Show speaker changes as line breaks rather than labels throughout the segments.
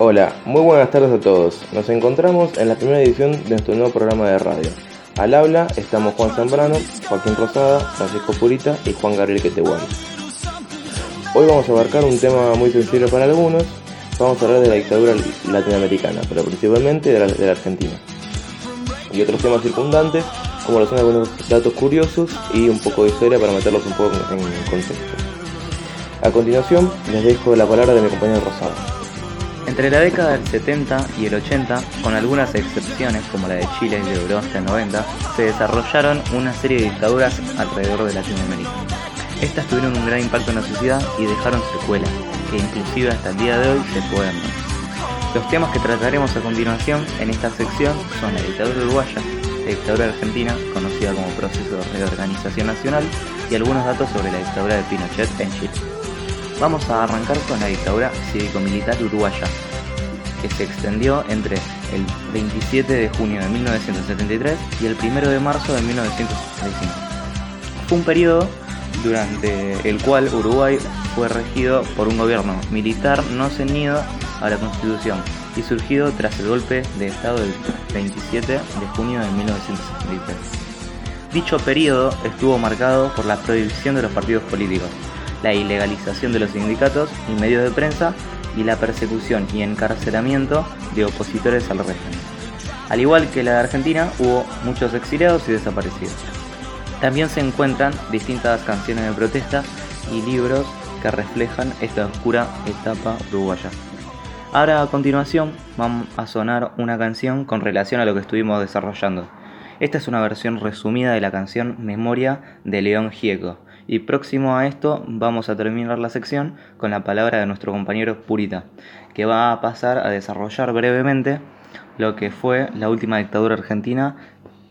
Hola, muy buenas tardes a todos. Nos encontramos en la primera edición de nuestro nuevo programa de radio. Al habla estamos Juan Zambrano, Joaquín Rosada, Francisco Purita y Juan Gabriel Quetehuán. Hoy vamos a abarcar un tema muy sensible para algunos. Vamos a hablar de la dictadura latinoamericana, pero principalmente de la, Argentina. Y otros temas circundantes, como lo son algunos datos curiosos y un poco de historia para meterlos un poco en contexto. A continuación, les dejo la palabra de mi compañero Rosada.
Entre la década del 70 y el 80, con algunas excepciones como la de Chile y duró hasta el 90, se desarrollaron una serie de dictaduras alrededor de Latinoamérica. Estas tuvieron un gran impacto en la sociedad y dejaron secuelas, que inclusive hasta el día de hoy se pueden ver. Los temas que trataremos a continuación en esta sección son la dictadura uruguaya, la dictadura argentina, conocida como proceso de reorganización nacional, y algunos datos sobre la dictadura de Pinochet en Chile. Vamos a arrancar con la dictadura cívico-militar uruguaya, que se extendió entre el 27 de junio de 1973 y el 1 de marzo de 1975. Fue un periodo durante el cual Uruguay fue regido por un gobierno militar no ceñido a la Constitución y surgido tras el golpe de Estado del 27 de junio de 1973. Dicho periodo estuvo marcado por la prohibición de los partidos políticos, la ilegalización de los sindicatos y medios de prensa y la persecución y encarcelamiento de opositores al régimen. Al igual que la de Argentina, hubo muchos exiliados y desaparecidos. También se encuentran distintas canciones de protesta y libros que reflejan esta oscura etapa uruguaya. Ahora a continuación vamos a sonar una canción con relación a lo que estuvimos desarrollando. Esta es una versión resumida de la canción Memoria de León Gieco, y próximo a esto vamos a terminar la sección con la palabra de nuestro compañero Purita, que va a pasar a desarrollar brevemente lo que fue la última dictadura argentina,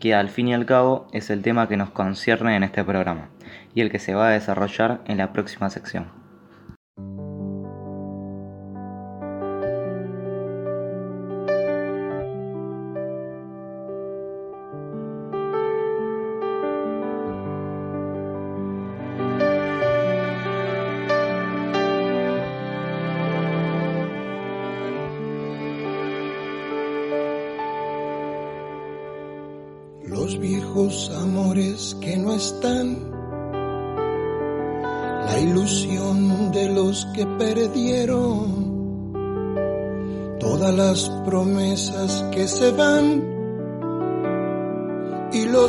que al fin y al cabo es el tema que nos concierne en este programa, y el que se va a desarrollar en la próxima sección.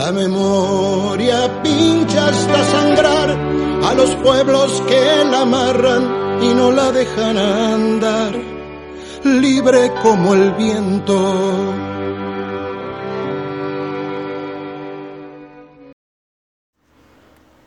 La memoria pincha hasta sangrar a los pueblos que la amarran y no la dejan andar, libre como el viento.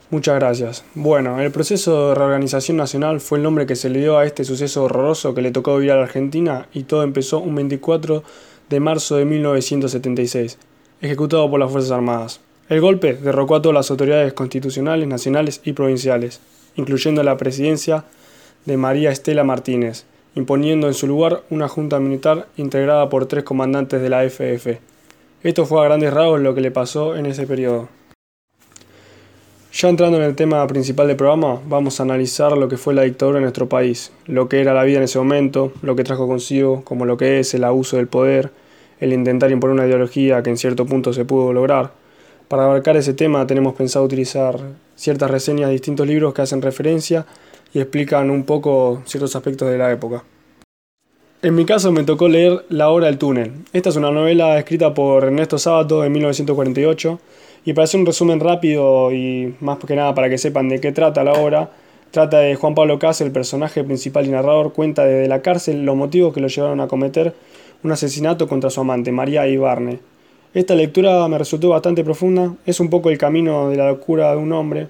Muchas gracias. Bueno, el proceso de reorganización nacional fue el nombre que se le dio a este suceso horroroso que le tocó vivir a la Argentina y todo empezó un 24 de marzo de 1976, ejecutado por las Fuerzas Armadas. El golpe derrocó a todas las autoridades constitucionales, nacionales y provinciales, incluyendo la presidencia de María Estela Martínez, imponiendo en su lugar una junta militar integrada por tres comandantes de la FF. Esto fue a grandes rasgos lo que le pasó en ese periodo. Ya entrando en el tema principal del programa, vamos a analizar lo que fue la dictadura en nuestro país, lo que era la vida en ese momento, lo que trajo consigo, como lo que es el abuso del poder, el intentar imponer una ideología que en cierto punto se pudo lograr. Para abarcar ese tema tenemos pensado utilizar ciertas reseñas de distintos libros que hacen referencia y explican un poco ciertos aspectos de la época. En mi caso me tocó leer La hora del túnel. Esta es una novela escrita por Ernesto Sábato en 1948 y para hacer un resumen rápido y más que nada para que sepan de qué trata la obra, trata de Juan Pablo Cas, el personaje principal y narrador, cuenta desde la cárcel los motivos que lo llevaron a cometer un asesinato contra su amante, María Ibarne. Esta lectura me resultó bastante profunda, es un poco el camino de la locura de un hombre,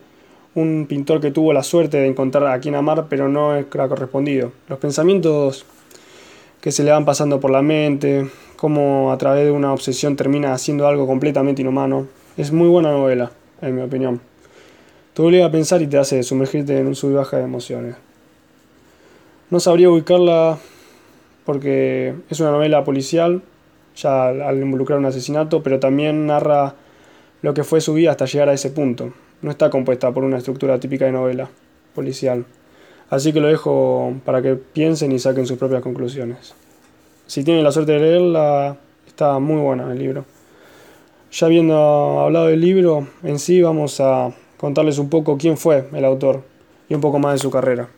un pintor que tuvo la suerte de encontrar a quien amar, pero no es correspondido. Los pensamientos que se le van pasando por la mente, cómo a través de una obsesión termina haciendo algo completamente inhumano, es muy buena novela, en mi opinión. Te obliga a pensar y te hace sumergirte en un sub y baja de emociones. No sabría ubicarla porque es una novela policial, ya al involucrar un asesinato, pero también narra lo que fue su vida hasta llegar a ese punto. No está compuesta por una estructura típica de novela policial. Así que lo dejo para que piensen y saquen sus propias conclusiones. Si tienen la suerte de leerla, está muy buena el libro. Ya habiendo hablado del libro en sí, vamos a contarles un poco quién fue el autor y un poco más de su carrera.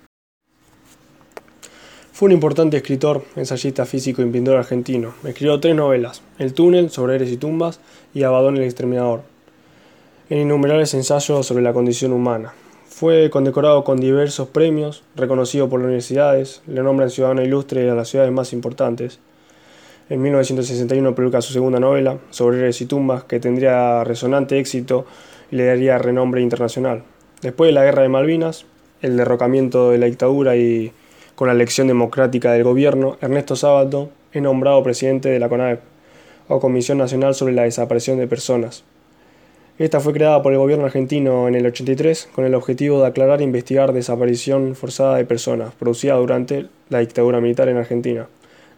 Fue un importante escritor, ensayista físico y pintor argentino. Escribió tres novelas, El túnel, sobre Eres y tumbas, y Abadón el exterminador, en innumerables ensayos sobre la condición humana. Fue condecorado con diversos premios, reconocido por las universidades, le nombran ciudadano ilustre de las ciudades más importantes. En 1961 publica su segunda novela, Sobre Héroes y Tumbas, que tendría resonante éxito y le daría renombre internacional. Después de la Guerra de Malvinas, el derrocamiento de la dictadura y con la elección democrática del gobierno, Ernesto Sábato es nombrado presidente de la CONAEP, o Comisión Nacional sobre la Desaparición de Personas. Esta fue creada por el gobierno argentino en el 83 con el objetivo de aclarar e investigar desaparición forzada de personas producida durante la dictadura militar en Argentina,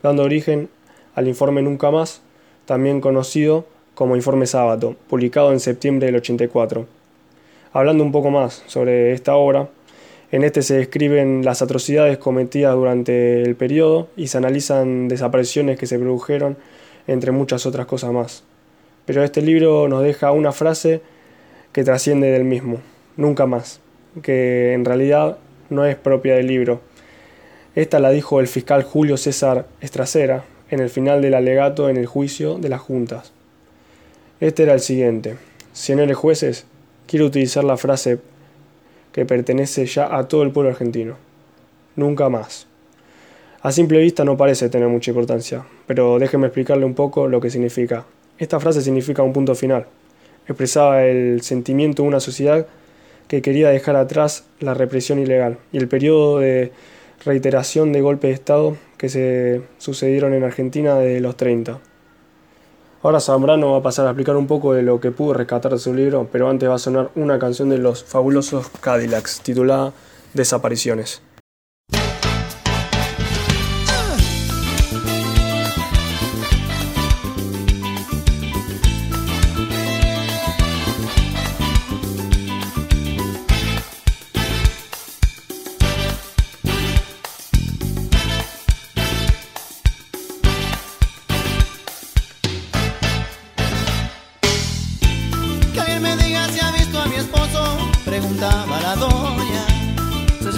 dando origen al informe Nunca Más, también conocido como Informe Sábato, publicado en septiembre del 84. Hablando un poco más sobre esta obra, en este se describen las atrocidades cometidas durante el periodo y se analizan desapariciones que se produjeron, entre muchas otras cosas más. Pero este libro nos deja una frase que trasciende del mismo, nunca más, que en realidad no es propia del libro. Esta la dijo el fiscal Julio César Estracera en el final del alegato en el juicio de las juntas. Este era el siguiente. Señores jueces, quiero utilizar la frase que pertenece ya a todo el pueblo argentino. Nunca más. A simple vista no parece tener mucha importancia, pero déjeme explicarle un poco lo que significa. Esta frase significa un punto final. Expresaba el sentimiento de una sociedad que quería dejar atrás la represión ilegal y el periodo de reiteración de golpes de Estado que se sucedieron en Argentina desde los 30. Ahora Zambrano va a pasar a explicar un poco de lo que pudo rescatar de su libro, pero antes va a sonar una canción de los fabulosos Cadillacs titulada Desapariciones.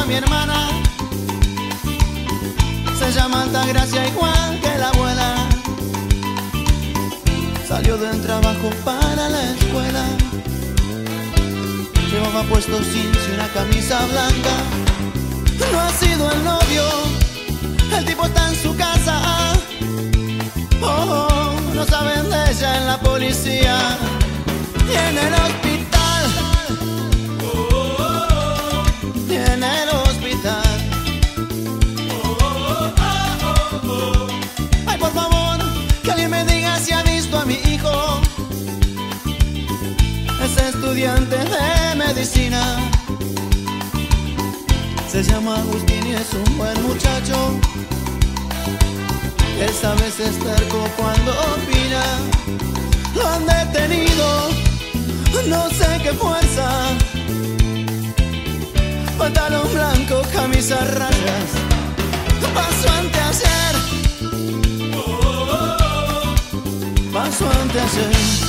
A mi hermana. Se llama Altagracia igual que la abuela. Salió del trabajo para la escuela. Llevaba puesto jeans y una camisa blanca. No ha sido el novio, el tipo está en su casa. Oh, no saben de ella en la policía y en el hospital. Estudiante de medicina. Se llama Agustín y es un buen muchacho. Esta vez es terco cuando opina. Lo han detenido, no sé qué fuerza. Pantalón blanco, camisa rayas. Paso ante ayer. Paso ante ayer.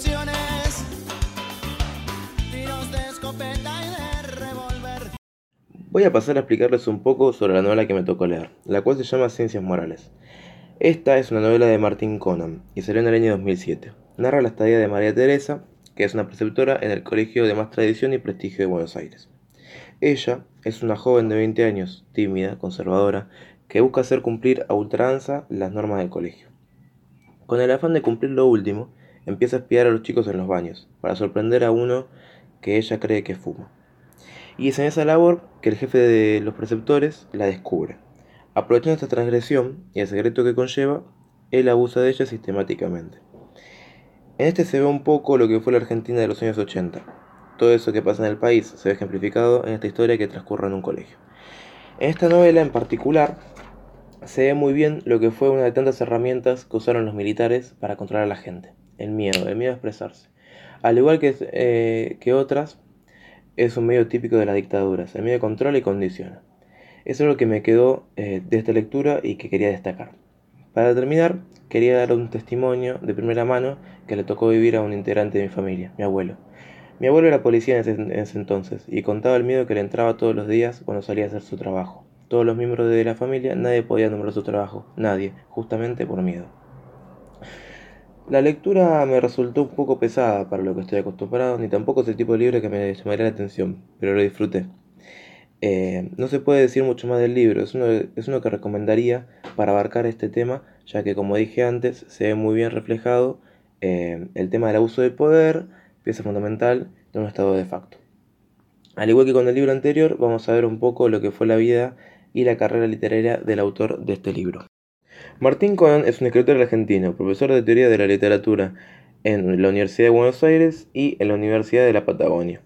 explosiones, tiros de escopeta y de.
Voy a pasar a explicarles un poco sobre la novela que me tocó leer, la cual se llama Ciencias Morales. Esta es una novela de Martín Conan y salió en el año 2007. Narra la estadía de María Teresa, que es una preceptora en el colegio de más tradición y prestigio de Buenos Aires. Ella es una joven de 20 años, tímida, conservadora, que busca hacer cumplir a ultranza las normas del colegio. Con el afán de cumplir lo último, empieza a espiar a los chicos en los baños, para sorprender a uno que ella cree que fuma. Y es en esa labor que el jefe de los preceptores la descubre. Aprovechando esta transgresión y el secreto que conlleva, él abusa de ella sistemáticamente. En este se ve un poco lo que fue la Argentina de los años 80. Todo eso que pasa en el país se ve ejemplificado en esta historia que transcurre en un colegio. En esta novela en particular se ve muy bien lo que fue una de tantas herramientas que usaron los militares para controlar a la gente. El miedo, el miedo a expresarse. Al igual que, eh, que otras, es un medio típico de las dictaduras. El medio controla y condiciona. Eso es lo que me quedó eh, de esta lectura y que quería destacar. Para terminar, quería dar un testimonio de primera mano que le tocó vivir a un integrante de mi familia, mi abuelo. Mi abuelo era policía ese, en ese entonces y contaba el miedo que le entraba todos los días cuando salía a hacer su trabajo. Todos los miembros de la familia, nadie podía nombrar su trabajo, nadie, justamente por miedo. La lectura me resultó un poco pesada para lo que estoy acostumbrado, ni tampoco es el tipo de libro que me llamaría la atención, pero lo disfruté. Eh, no se puede decir mucho más del libro, es uno, que recomendaría para abarcar este tema, ya que como dije antes, se ve muy bien reflejado eh, el tema del abuso de poder, pieza fundamental de un estado de facto. Al igual que con el libro anterior, vamos a ver un poco lo que fue la vida y la carrera literaria del autor de este libro. Martín Conan es un escritor argentino, profesor de teoría de la literatura en la Universidad de Buenos Aires y en la Universidad de la Patagonia.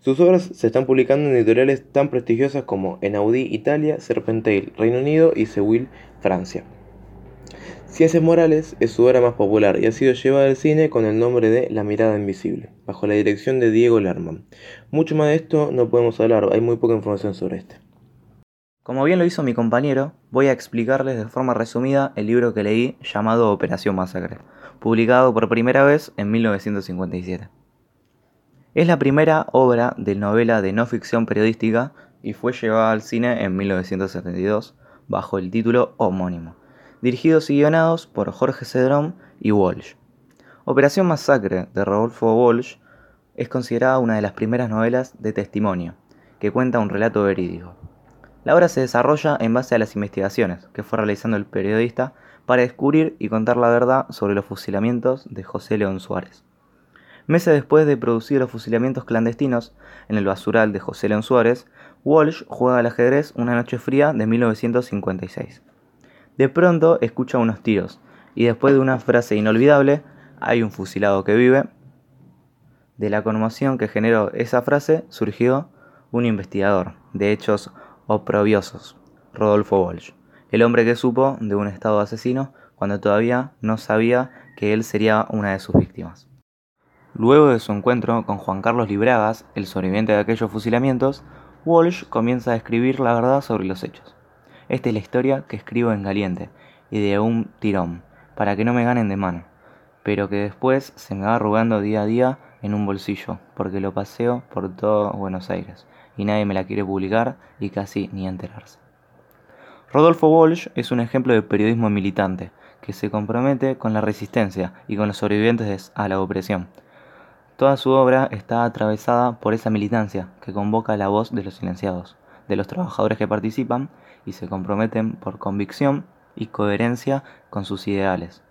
Sus obras se están publicando en editoriales tan prestigiosas como Enaudi Italia, Serpentine Reino Unido y Sewil Francia. Ciencias Morales es su obra más popular y ha sido llevada al cine con el nombre de La mirada invisible, bajo la dirección de Diego Lerman. Mucho más de esto no podemos hablar, hay muy poca información sobre este.
Como bien lo hizo mi compañero, voy a explicarles de forma resumida el libro que leí llamado Operación Masacre, publicado por primera vez en 1957. Es la primera obra de novela de no ficción periodística y fue llevada al cine en 1972 bajo el título homónimo, dirigidos y guionados por Jorge Cedrón y Walsh. Operación Masacre de Rodolfo Walsh es considerada una de las primeras novelas de testimonio, que cuenta un relato verídico. La obra se desarrolla en base a las investigaciones que fue realizando el periodista para descubrir y contar la verdad sobre los fusilamientos de José León Suárez. Meses después de producir los fusilamientos clandestinos en el basural de José León Suárez, Walsh juega al ajedrez una noche fría de 1956. De pronto escucha unos tiros y después de una frase inolvidable, hay un fusilado que vive, de la conmoción que generó esa frase surgió un investigador de hechos oprobiosos, Rodolfo Walsh, el hombre que supo de un estado asesino cuando todavía no sabía que él sería una de sus víctimas. Luego de su encuentro con Juan Carlos Libragas, el sobreviviente de aquellos fusilamientos, Walsh comienza a escribir la verdad sobre los hechos. Esta es la historia que escribo en caliente y de un tirón, para que no me ganen de mano, pero que después se me va arrugando día a día en un bolsillo, porque lo paseo por todo Buenos Aires y nadie me la quiere publicar y casi ni enterarse. Rodolfo Walsh es un ejemplo de periodismo militante que se compromete con la resistencia y con los sobrevivientes a la opresión. Toda su obra está atravesada por esa militancia que convoca la voz de los silenciados, de los trabajadores que participan y se comprometen por convicción y coherencia con sus ideales.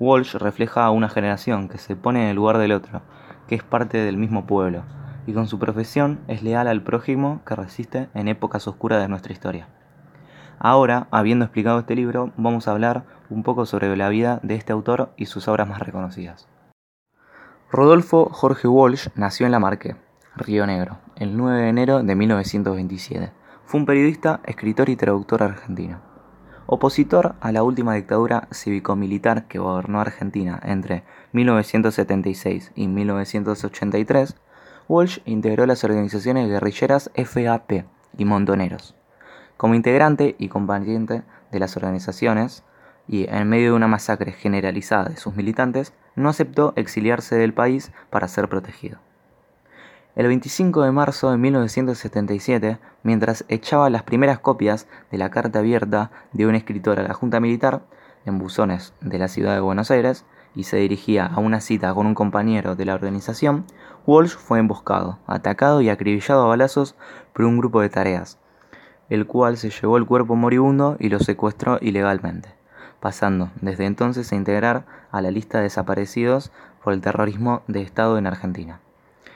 Walsh refleja a una generación que se pone en el lugar del otro, que es parte del mismo pueblo, y con su profesión es leal al prójimo que resiste en épocas oscuras de nuestra historia. Ahora, habiendo explicado este libro, vamos a hablar un poco sobre la vida de este autor y sus obras más reconocidas. Rodolfo Jorge Walsh nació en La Marque, Río Negro, el 9 de enero de 1927. Fue un periodista, escritor y traductor argentino. Opositor a la última dictadura cívico-militar que gobernó Argentina entre 1976 y 1983, Walsh integró las organizaciones guerrilleras FAP y Montoneros. Como integrante y compañero de las organizaciones, y en medio de una masacre generalizada de sus militantes, no aceptó exiliarse del país para ser protegido. El 25 de marzo de 1977, mientras echaba las primeras copias de la carta abierta de un escritor a la Junta Militar, en buzones de la ciudad de Buenos Aires, y se dirigía a una cita con un compañero de la organización, Walsh fue emboscado, atacado y acribillado a balazos por un grupo de tareas, el cual se llevó el cuerpo moribundo y lo secuestró ilegalmente pasando desde entonces a integrar a la lista de desaparecidos por el terrorismo de Estado en Argentina.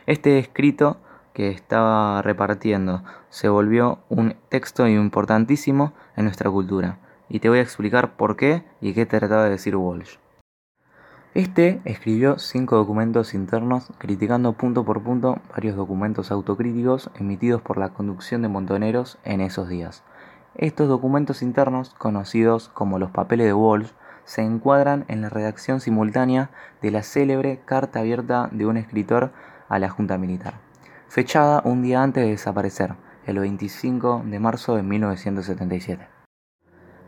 Este escrito que estaba repartiendo se volvió un texto importantísimo en nuestra cultura, y te voy a explicar por qué y qué trataba de decir Walsh. Este escribió cinco documentos internos criticando punto por punto varios documentos autocríticos emitidos por la conducción de Montoneros en esos días. Estos documentos internos, conocidos como los papeles de Walsh, se encuadran en la redacción simultánea de la célebre Carta Abierta de un escritor a la Junta Militar, fechada un día antes de desaparecer, el 25 de marzo de 1977.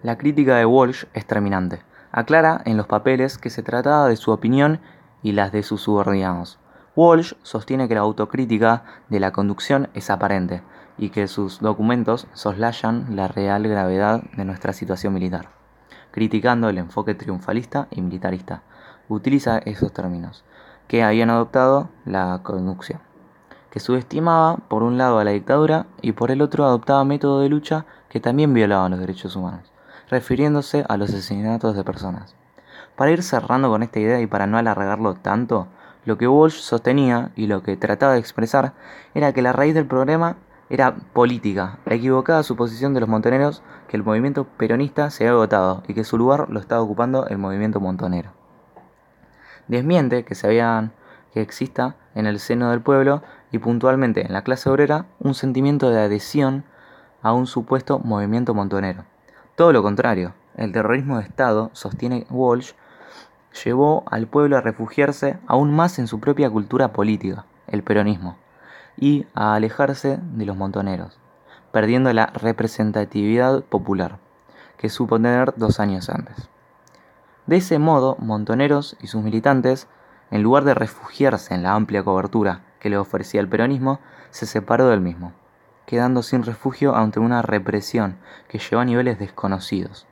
La crítica de Walsh es terminante. Aclara en los papeles que se trataba de su opinión y las de sus subordinados. Walsh sostiene que la autocrítica de la conducción es aparente, y que sus documentos soslayan la real gravedad de nuestra situación militar, criticando el enfoque triunfalista y militarista. Utiliza esos términos, que habían adoptado la conducción, que subestimaba por un lado a la dictadura y por el otro adoptaba métodos de lucha que también violaban los derechos humanos, refiriéndose a los asesinatos de personas. Para ir cerrando con esta idea y para no alargarlo tanto, lo que Walsh sostenía y lo que trataba de expresar era que la raíz del problema era política, la equivocada suposición de los montoneros que el movimiento peronista se había agotado y que su lugar lo estaba ocupando el movimiento montonero. Desmiente que se habían que exista en el seno del pueblo y puntualmente en la clase obrera un sentimiento de adhesión a un supuesto movimiento montonero. Todo lo contrario, el terrorismo de Estado, sostiene Walsh, llevó al pueblo a refugiarse aún más en su propia cultura política, el peronismo y a alejarse de los montoneros, perdiendo la representatividad popular que supo tener dos años antes. De ese modo, Montoneros y sus militantes, en lugar de refugiarse en la amplia cobertura que le ofrecía el peronismo, se separó del mismo, quedando sin refugio ante una represión que llevó a niveles desconocidos.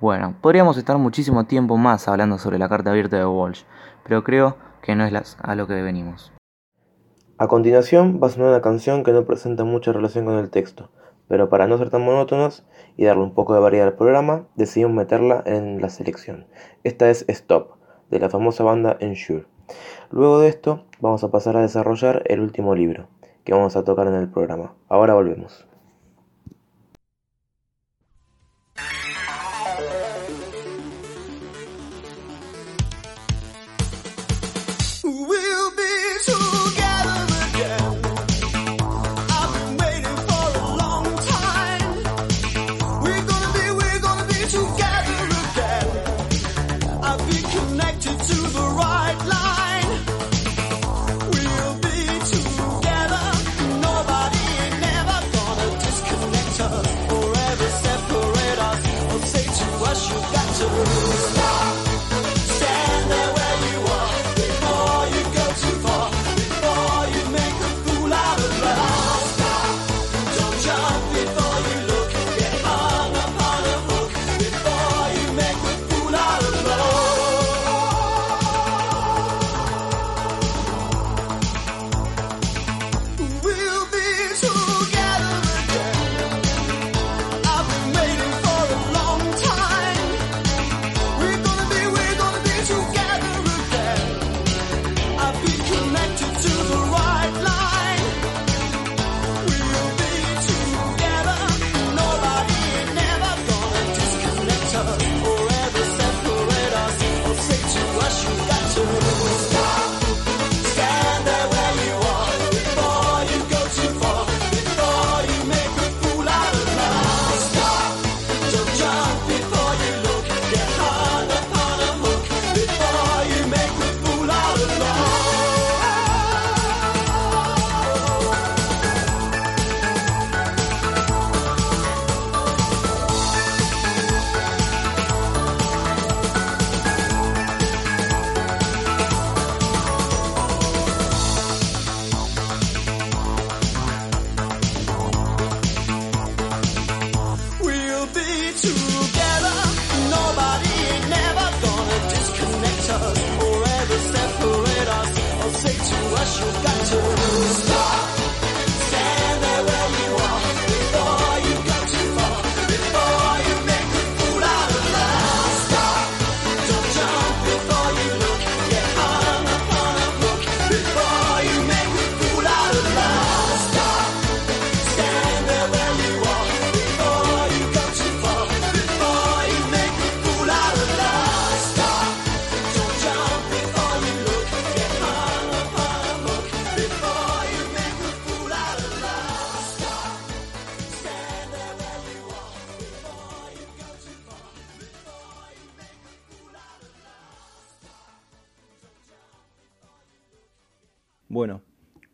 Bueno, podríamos estar muchísimo tiempo más hablando sobre la carta abierta de Walsh, pero creo que no es a lo que venimos.
A continuación va a sonar una canción que no presenta mucha relación con el texto,
pero para no ser tan monótonos y darle un poco de variedad al programa, decidimos meterla en la selección. Esta es Stop, de la famosa banda Ensure. Luego de esto, vamos a pasar a desarrollar el último libro que vamos a tocar en el programa. Ahora volvemos.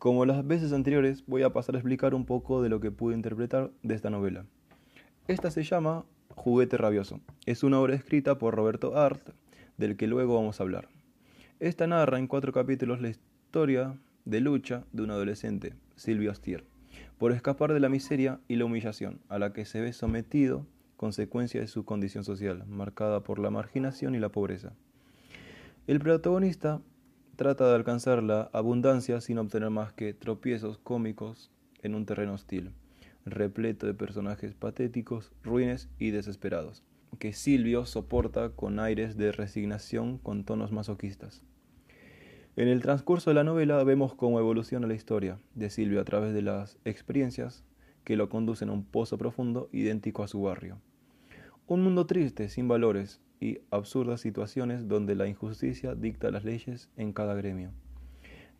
Como las veces anteriores, voy a pasar a explicar un poco de lo que pude interpretar de esta novela. Esta se llama Juguete Rabioso. Es una obra escrita por Roberto Art, del que luego vamos a hablar. Esta narra en cuatro capítulos la historia de lucha de un adolescente, Silvio Astier, por escapar de la miseria y la humillación a la que se ve sometido consecuencia de su condición social, marcada por la marginación y la pobreza. El protagonista trata de alcanzar la abundancia sin obtener más que tropiezos cómicos en un terreno hostil, repleto de personajes patéticos, ruines y desesperados, que Silvio soporta con aires de resignación con tonos masoquistas. En el transcurso de la novela vemos cómo evoluciona la historia de Silvio a través de las experiencias que lo conducen a un pozo profundo idéntico a su barrio. Un mundo triste, sin valores y absurdas situaciones donde la injusticia dicta las leyes en cada gremio.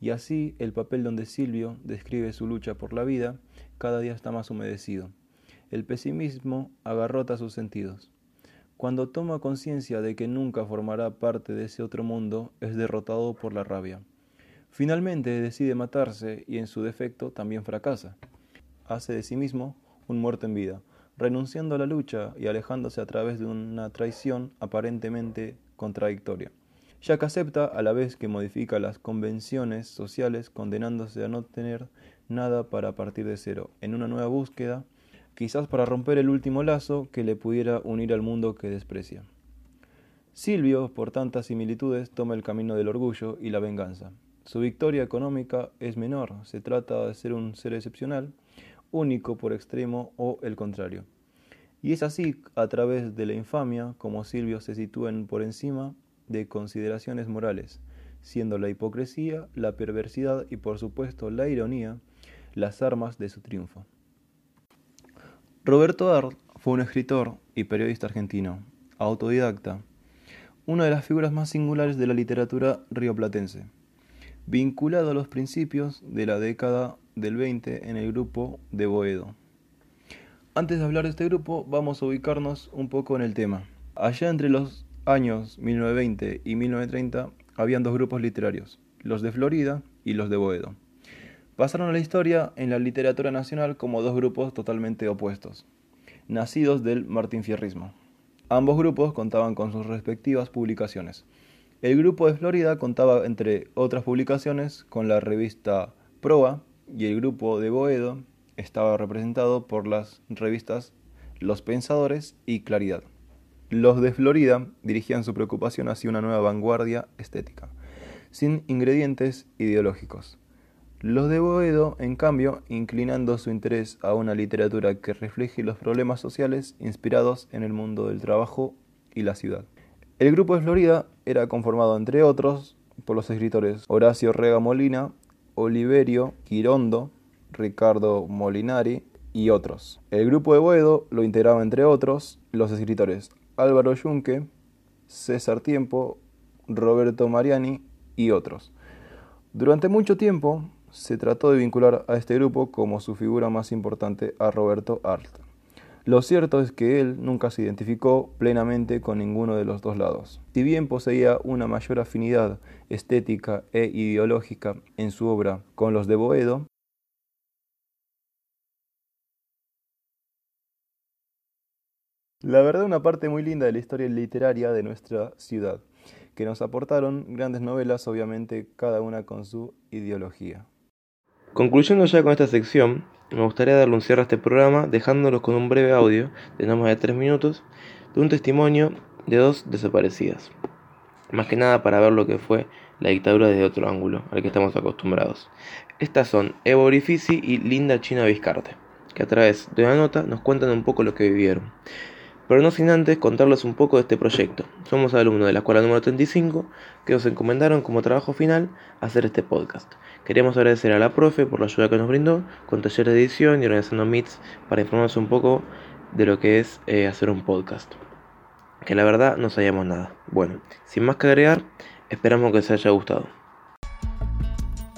Y así el papel donde Silvio describe su lucha por la vida cada día está más humedecido. El pesimismo agarrota sus sentidos. Cuando toma conciencia de que nunca formará parte de ese otro mundo, es derrotado por la rabia. Finalmente decide matarse y en su defecto también fracasa. Hace de sí mismo un muerto en vida, renunciando a la lucha y alejándose a través de una traición aparentemente contradictoria, que acepta a la vez que modifica las convenciones sociales condenándose a no tener nada para partir de cero, en una nueva búsqueda, quizás para romper el último lazo que le pudiera unir al mundo que desprecia. Silvio, por tantas similitudes, toma el camino del orgullo y la venganza. Su victoria económica es menor, se trata de ser un ser excepcional, único por extremo o el contrario. Y es así, a través de la infamia, como Silvio se sitúen por encima de consideraciones morales, siendo la hipocresía, la perversidad y por supuesto la ironía las armas de su triunfo. Roberto Art fue un escritor y periodista argentino, autodidacta, una de las figuras más singulares de la literatura rioplatense, vinculado a los principios de la década del 20 en el grupo de Boedo. Antes de hablar de este grupo, vamos a ubicarnos un poco en el tema. Allá entre los años 1920 y 1930 habían dos grupos literarios, los de Florida y los de Boedo. Pasaron a la historia en la literatura nacional como dos grupos totalmente opuestos, nacidos del martinfierrismo. Ambos grupos contaban con sus respectivas publicaciones. El grupo de Florida contaba, entre otras publicaciones, con la revista Proa y el grupo de Boedo estaba representado por las revistas Los Pensadores y Claridad. Los de Florida dirigían su preocupación hacia una nueva vanguardia estética, sin ingredientes ideológicos. Los de Boedo, en cambio, inclinando su interés a una literatura que refleje los problemas sociales inspirados en el mundo del trabajo y la ciudad. El grupo de Florida era conformado, entre otros, por los escritores Horacio Rega Molina, Oliverio Quirondo, Ricardo Molinari y otros. El grupo de Boedo lo integraba, entre otros, los escritores Álvaro Yunque, César Tiempo, Roberto Mariani y otros. Durante mucho tiempo, se trató de vincular a este grupo como su figura más importante a Roberto Arlt. Lo cierto es que él nunca se identificó plenamente con ninguno de los dos lados. Si bien poseía una mayor afinidad estética e ideológica en su obra con los de Boedo, la verdad una parte muy linda de la historia literaria de nuestra ciudad, que nos aportaron grandes novelas, obviamente cada una con su ideología.
Concluyendo ya con esta sección, me gustaría darle un cierre a este programa dejándolos con un breve audio de no más de 3 minutos de un testimonio de dos desaparecidas. Más que nada para ver lo que fue la dictadura desde otro ángulo al que estamos acostumbrados. Estas son Evo Orifici y Linda China Vizcarte, que a través de una nota nos cuentan un poco lo que vivieron. Pero no sin antes contarles un poco de este proyecto. Somos alumnos de la escuela número 35 que nos encomendaron como trabajo final hacer este podcast. Queríamos agradecer a la profe por la ayuda que nos brindó con taller de edición y organizando meets para informarnos un poco de lo que es eh, hacer un podcast. Que la verdad no sabíamos nada. Bueno, sin más que agregar, esperamos que les haya gustado.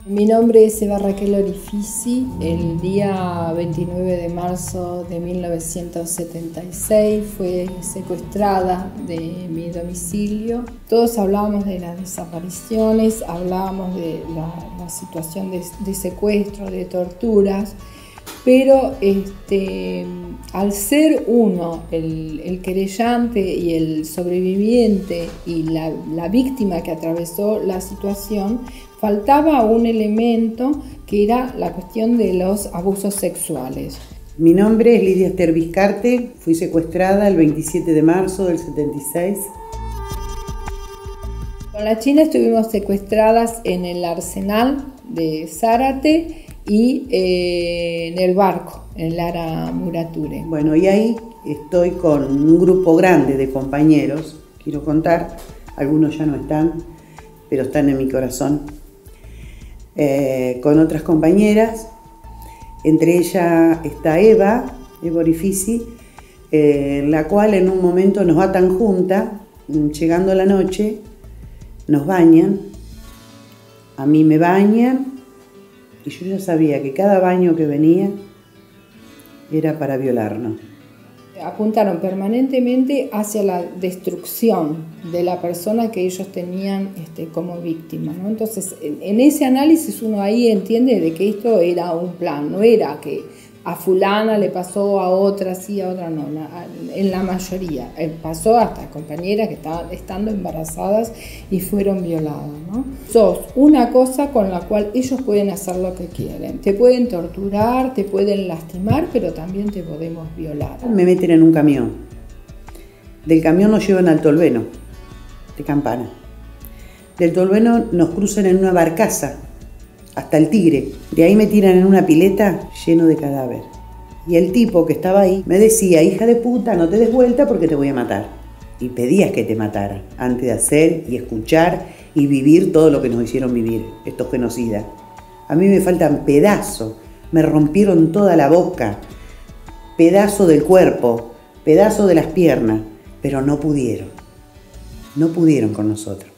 Mi nombre es Eva Raquel Orifici. El día 29 de marzo de 1976 fue secuestrada de mi domicilio. Todos hablábamos de las desapariciones, hablábamos de la, situación de, secuestro, de torturas, pero este, al ser uno el, querellante y el sobreviviente y la víctima que atravesó la situación, faltaba un elemento que era la cuestión de los abusos sexuales.
Mi nombre es Lidia Esther Vizcarte, fui secuestrada el 27 de marzo del 76.
Con la China estuvimos secuestradas en el arsenal de Zárate y eh, en el barco, en Lara Murature.
Bueno, y ahí estoy con un grupo grande de compañeros, quiero contar, algunos ya no están, pero están en mi corazón. Eh, con otras compañeras, entre ellas está Eva, Eva Orifici, eh, la cual en un momento nos atan juntas, mm, llegando la noche, nos bañan, a mí me bañan, y yo ya sabía que cada baño que venía era para violarnos
apuntaron permanentemente hacia la destrucción de la persona que ellos tenían este, como víctima. Entonces, en, ese análisis uno ahí entiende de que esto era un plan, no era que a fulana le pasó a otra sí, a otra no, en la mayoría. Eh, pasó hasta compañeras que estaban estando embarazadas y fueron violadas. ¿no? Sos una cosa con la cual ellos pueden hacer lo que quieren. Te pueden torturar, te pueden lastimar, pero también te podemos violar.
Me meten en un camión. Del camión nos llevan al Tolveno, de Campana. Del Tolveno nos cruzan en una barcaza hasta el Tigre. De ahí me tiran en una pileta lleno de cadáver. Y el tipo que estaba ahí me decía, hija de puta, no te des vuelta porque te voy a matar. Y pedías que te matara antes de hacer y escuchar y vivir todo lo que nos hicieron vivir, estos genocidas. A mí me faltan pedazos, me rompieron toda la boca, pedazo del cuerpo, pedazo de las piernas, pero no pudieron, no pudieron con nosotros.